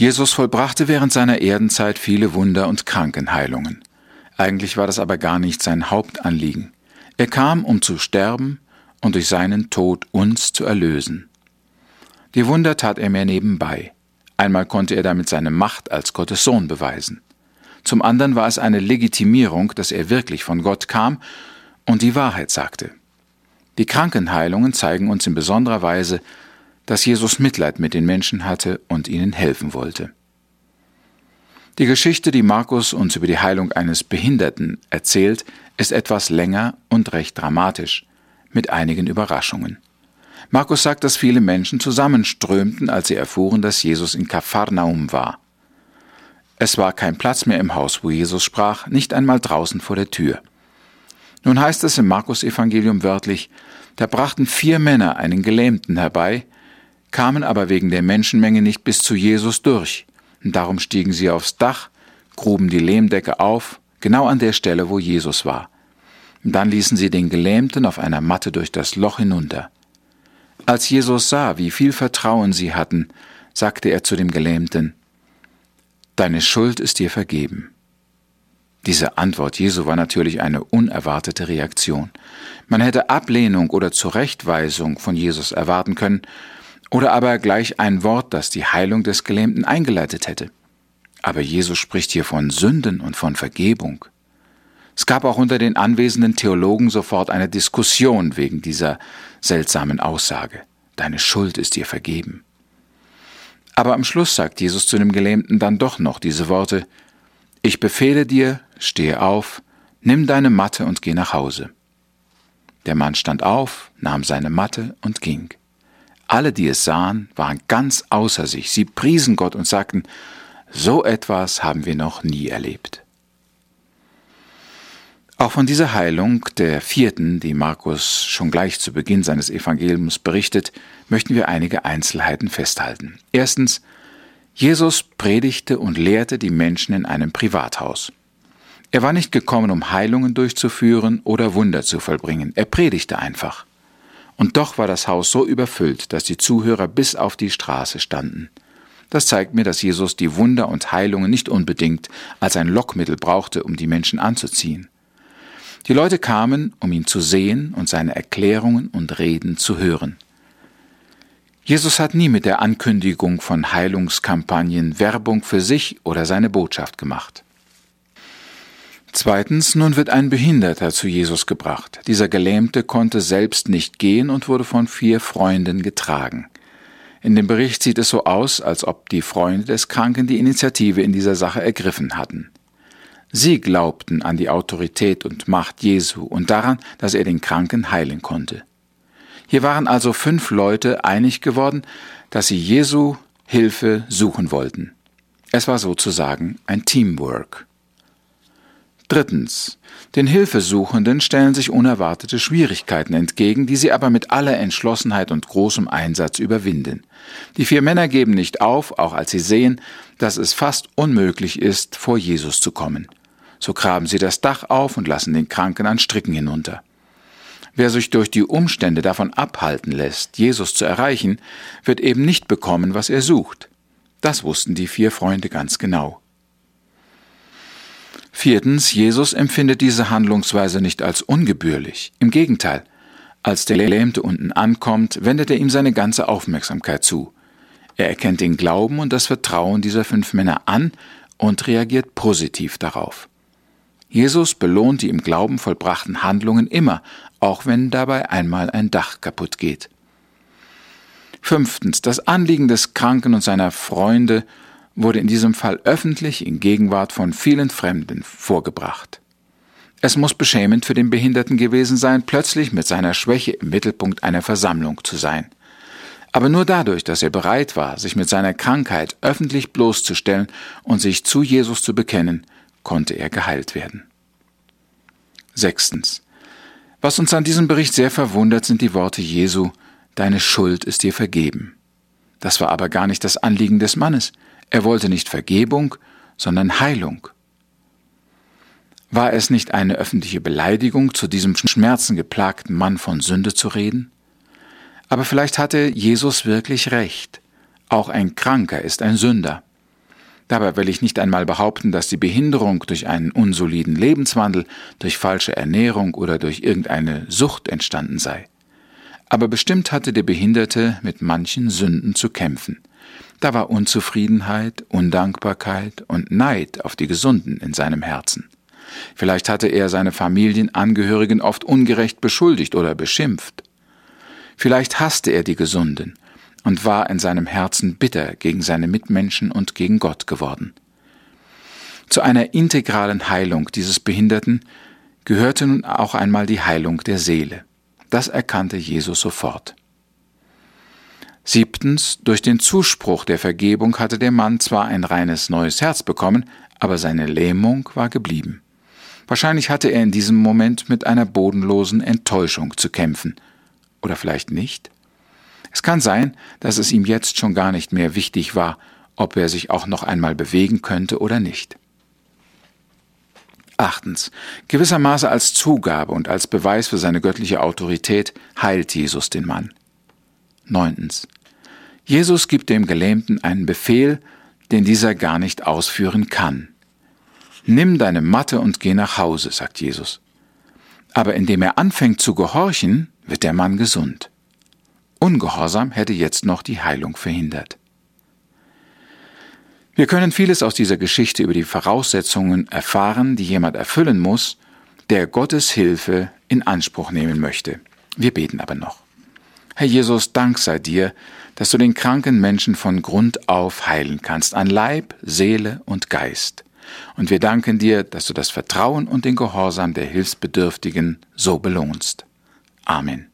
Jesus vollbrachte während seiner Erdenzeit viele Wunder und Krankenheilungen. Eigentlich war das aber gar nicht sein Hauptanliegen. Er kam, um zu sterben und durch seinen Tod uns zu erlösen. Die Wunder tat er mehr nebenbei. Einmal konnte er damit seine Macht als Gottes Sohn beweisen. Zum anderen war es eine Legitimierung, dass er wirklich von Gott kam und die Wahrheit sagte. Die Krankenheilungen zeigen uns in besonderer Weise, dass Jesus Mitleid mit den Menschen hatte und ihnen helfen wollte. Die Geschichte, die Markus uns über die Heilung eines Behinderten erzählt, ist etwas länger und recht dramatisch, mit einigen Überraschungen. Markus sagt, dass viele Menschen zusammenströmten, als sie erfuhren, dass Jesus in Kapharnaum war. Es war kein Platz mehr im Haus, wo Jesus sprach, nicht einmal draußen vor der Tür. Nun heißt es im Markus Evangelium wörtlich, da brachten vier Männer einen Gelähmten herbei, kamen aber wegen der Menschenmenge nicht bis zu Jesus durch, darum stiegen sie aufs Dach, gruben die Lehmdecke auf, genau an der Stelle, wo Jesus war. Dann ließen sie den Gelähmten auf einer Matte durch das Loch hinunter. Als Jesus sah, wie viel Vertrauen sie hatten, sagte er zu dem Gelähmten, Deine Schuld ist dir vergeben. Diese Antwort Jesu war natürlich eine unerwartete Reaktion. Man hätte Ablehnung oder Zurechtweisung von Jesus erwarten können, oder aber gleich ein Wort, das die Heilung des Gelähmten eingeleitet hätte. Aber Jesus spricht hier von Sünden und von Vergebung. Es gab auch unter den anwesenden Theologen sofort eine Diskussion wegen dieser seltsamen Aussage. Deine Schuld ist dir vergeben. Aber am Schluss sagt Jesus zu dem Gelähmten dann doch noch diese Worte Ich befehle dir, stehe auf, nimm deine Matte und geh nach Hause. Der Mann stand auf, nahm seine Matte und ging. Alle, die es sahen, waren ganz außer sich. Sie priesen Gott und sagten, so etwas haben wir noch nie erlebt. Auch von dieser Heilung, der vierten, die Markus schon gleich zu Beginn seines Evangeliums berichtet, möchten wir einige Einzelheiten festhalten. Erstens, Jesus predigte und lehrte die Menschen in einem Privathaus. Er war nicht gekommen, um Heilungen durchzuführen oder Wunder zu vollbringen, er predigte einfach. Und doch war das Haus so überfüllt, dass die Zuhörer bis auf die Straße standen. Das zeigt mir, dass Jesus die Wunder und Heilungen nicht unbedingt als ein Lockmittel brauchte, um die Menschen anzuziehen. Die Leute kamen, um ihn zu sehen und seine Erklärungen und Reden zu hören. Jesus hat nie mit der Ankündigung von Heilungskampagnen Werbung für sich oder seine Botschaft gemacht. Zweitens, nun wird ein Behinderter zu Jesus gebracht. Dieser Gelähmte konnte selbst nicht gehen und wurde von vier Freunden getragen. In dem Bericht sieht es so aus, als ob die Freunde des Kranken die Initiative in dieser Sache ergriffen hatten. Sie glaubten an die Autorität und Macht Jesu und daran, dass er den Kranken heilen konnte. Hier waren also fünf Leute einig geworden, dass sie Jesu Hilfe suchen wollten. Es war sozusagen ein Teamwork. Drittens. Den Hilfesuchenden stellen sich unerwartete Schwierigkeiten entgegen, die sie aber mit aller Entschlossenheit und großem Einsatz überwinden. Die vier Männer geben nicht auf, auch als sie sehen, dass es fast unmöglich ist, vor Jesus zu kommen. So graben sie das Dach auf und lassen den Kranken an Stricken hinunter. Wer sich durch die Umstände davon abhalten lässt, Jesus zu erreichen, wird eben nicht bekommen, was er sucht. Das wussten die vier Freunde ganz genau. Viertens, Jesus empfindet diese Handlungsweise nicht als ungebührlich. Im Gegenteil, als der Lähmte unten ankommt, wendet er ihm seine ganze Aufmerksamkeit zu. Er erkennt den Glauben und das Vertrauen dieser fünf Männer an und reagiert positiv darauf. Jesus belohnt die im Glauben vollbrachten Handlungen immer, auch wenn dabei einmal ein Dach kaputt geht. Fünftens. Das Anliegen des Kranken und seiner Freunde wurde in diesem Fall öffentlich in Gegenwart von vielen Fremden vorgebracht. Es muss beschämend für den Behinderten gewesen sein, plötzlich mit seiner Schwäche im Mittelpunkt einer Versammlung zu sein. Aber nur dadurch, dass er bereit war, sich mit seiner Krankheit öffentlich bloßzustellen und sich zu Jesus zu bekennen, konnte er geheilt werden. Sechstens. Was uns an diesem Bericht sehr verwundert, sind die Worte Jesu, Deine Schuld ist dir vergeben. Das war aber gar nicht das Anliegen des Mannes. Er wollte nicht Vergebung, sondern Heilung. War es nicht eine öffentliche Beleidigung, zu diesem schmerzengeplagten Mann von Sünde zu reden? Aber vielleicht hatte Jesus wirklich recht. Auch ein Kranker ist ein Sünder. Dabei will ich nicht einmal behaupten, dass die Behinderung durch einen unsoliden Lebenswandel, durch falsche Ernährung oder durch irgendeine Sucht entstanden sei. Aber bestimmt hatte der Behinderte mit manchen Sünden zu kämpfen. Da war Unzufriedenheit, Undankbarkeit und Neid auf die Gesunden in seinem Herzen. Vielleicht hatte er seine Familienangehörigen oft ungerecht beschuldigt oder beschimpft. Vielleicht hasste er die Gesunden und war in seinem Herzen bitter gegen seine Mitmenschen und gegen Gott geworden. Zu einer integralen Heilung dieses Behinderten gehörte nun auch einmal die Heilung der Seele. Das erkannte Jesus sofort. Siebtens, durch den Zuspruch der Vergebung hatte der Mann zwar ein reines neues Herz bekommen, aber seine Lähmung war geblieben. Wahrscheinlich hatte er in diesem Moment mit einer bodenlosen Enttäuschung zu kämpfen. Oder vielleicht nicht? Es kann sein, dass es ihm jetzt schon gar nicht mehr wichtig war, ob er sich auch noch einmal bewegen könnte oder nicht. Achtens. Gewissermaßen als Zugabe und als Beweis für seine göttliche Autorität heilt Jesus den Mann. Neuntens. Jesus gibt dem Gelähmten einen Befehl, den dieser gar nicht ausführen kann. Nimm deine Matte und geh nach Hause, sagt Jesus. Aber indem er anfängt zu gehorchen, wird der Mann gesund. Ungehorsam hätte jetzt noch die Heilung verhindert. Wir können vieles aus dieser Geschichte über die Voraussetzungen erfahren, die jemand erfüllen muss, der Gottes Hilfe in Anspruch nehmen möchte. Wir beten aber noch. Herr Jesus, Dank sei dir, dass du den kranken Menschen von Grund auf heilen kannst, an Leib, Seele und Geist. Und wir danken dir, dass du das Vertrauen und den Gehorsam der Hilfsbedürftigen so belohnst. Amen.